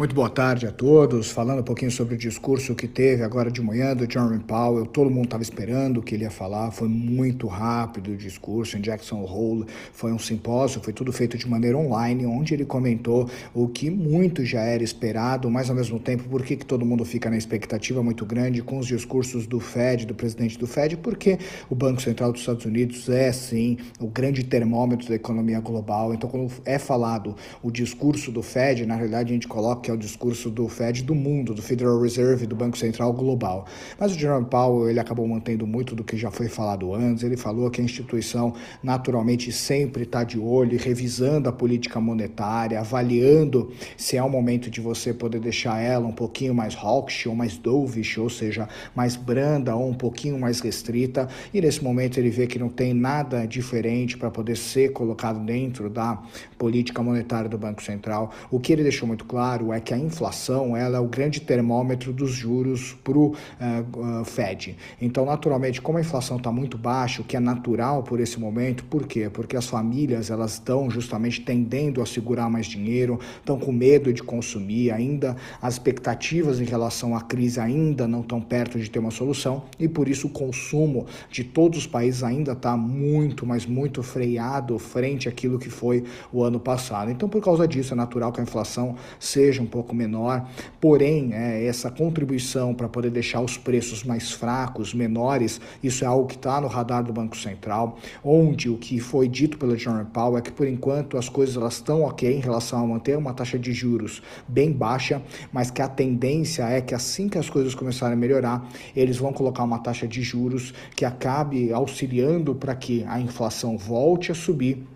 Muito boa tarde a todos. Falando um pouquinho sobre o discurso que teve agora de manhã do Jerome Powell. Todo mundo estava esperando o que ele ia falar. Foi muito rápido o discurso em Jackson Hole. Foi um simpósio, foi tudo feito de maneira online, onde ele comentou o que muito já era esperado, mas ao mesmo tempo, por que, que todo mundo fica na expectativa muito grande com os discursos do Fed, do presidente do Fed? Porque o Banco Central dos Estados Unidos é, sim, o grande termômetro da economia global. Então, quando é falado o discurso do Fed, na realidade a gente coloca que é o discurso do Fed do mundo, do Federal Reserve, do Banco Central Global. Mas o Jerome Powell, ele acabou mantendo muito do que já foi falado antes. Ele falou que a instituição naturalmente sempre está de olho, revisando a política monetária, avaliando se é o momento de você poder deixar ela um pouquinho mais hawkish ou mais dovish, ou seja, mais branda ou um pouquinho mais restrita. E nesse momento ele vê que não tem nada diferente para poder ser colocado dentro da política monetária do Banco Central. O que ele deixou muito claro é que a inflação ela é o grande termômetro dos juros para o uh, uh, Fed. Então, naturalmente, como a inflação está muito baixa, o que é natural por esse momento, por quê? Porque as famílias elas estão justamente tendendo a segurar mais dinheiro, estão com medo de consumir, ainda as expectativas em relação à crise ainda não estão perto de ter uma solução e por isso o consumo de todos os países ainda está muito, mas muito freado frente àquilo que foi o ano passado. Então, por causa disso, é natural que a inflação seja um pouco menor, porém, é, essa contribuição para poder deixar os preços mais fracos, menores, isso é algo que está no radar do Banco Central, onde o que foi dito pelo Jerome Powell é que, por enquanto, as coisas estão ok em relação a manter uma taxa de juros bem baixa, mas que a tendência é que assim que as coisas começarem a melhorar, eles vão colocar uma taxa de juros que acabe auxiliando para que a inflação volte a subir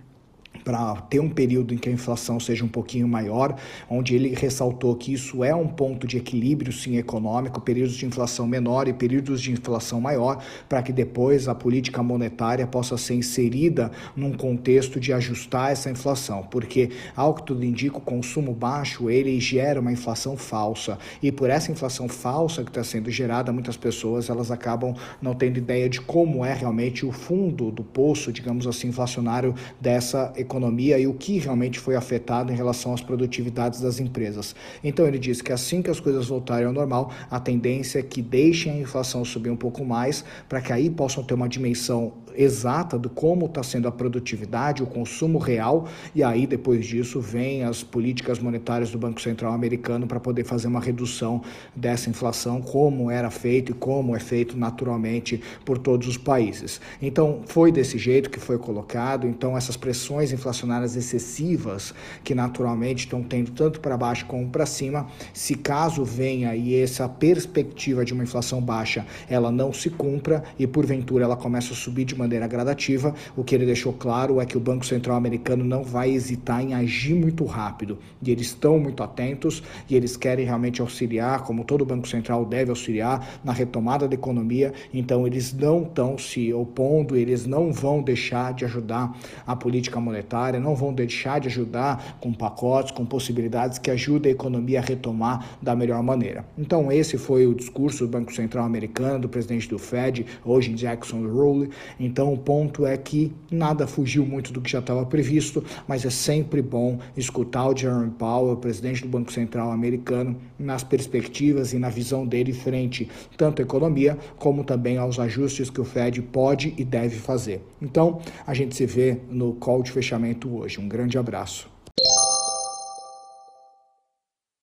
para ter um período em que a inflação seja um pouquinho maior, onde ele ressaltou que isso é um ponto de equilíbrio sim econômico, períodos de inflação menor e períodos de inflação maior, para que depois a política monetária possa ser inserida num contexto de ajustar essa inflação, porque ao que tudo indica, o consumo baixo ele gera uma inflação falsa. E por essa inflação falsa que está sendo gerada, muitas pessoas elas acabam não tendo ideia de como é realmente o fundo do poço, digamos assim, inflacionário dessa economia economia e o que realmente foi afetado em relação às produtividades das empresas. Então ele disse que assim que as coisas voltarem ao normal, a tendência é que deixem a inflação subir um pouco mais, para que aí possam ter uma dimensão exata do como está sendo a produtividade, o consumo real, e aí depois disso vem as políticas monetárias do Banco Central americano para poder fazer uma redução dessa inflação, como era feito e como é feito naturalmente por todos os países. Então foi desse jeito que foi colocado, então essas pressões inflacionárias excessivas que naturalmente estão tendo tanto para baixo como para cima, se caso venha e essa perspectiva de uma inflação baixa ela não se cumpra e porventura ela começa a subir de maneira gradativa, o que ele deixou claro é que o Banco Central americano não vai hesitar em agir muito rápido e eles estão muito atentos e eles querem realmente auxiliar, como todo Banco Central deve auxiliar na retomada da economia, então eles não estão se opondo, eles não vão deixar de ajudar a política monetária não vão deixar de ajudar com pacotes, com possibilidades que ajudem a economia a retomar da melhor maneira. Então, esse foi o discurso do Banco Central americano, do presidente do Fed, hoje Jackson Hole. Então, o ponto é que nada fugiu muito do que já estava previsto, mas é sempre bom escutar o Jerome Powell, presidente do Banco Central americano, nas perspectivas e na visão dele frente tanto à economia como também aos ajustes que o Fed pode e deve fazer. Então, a gente se vê no call de fechamento hoje. Um grande abraço.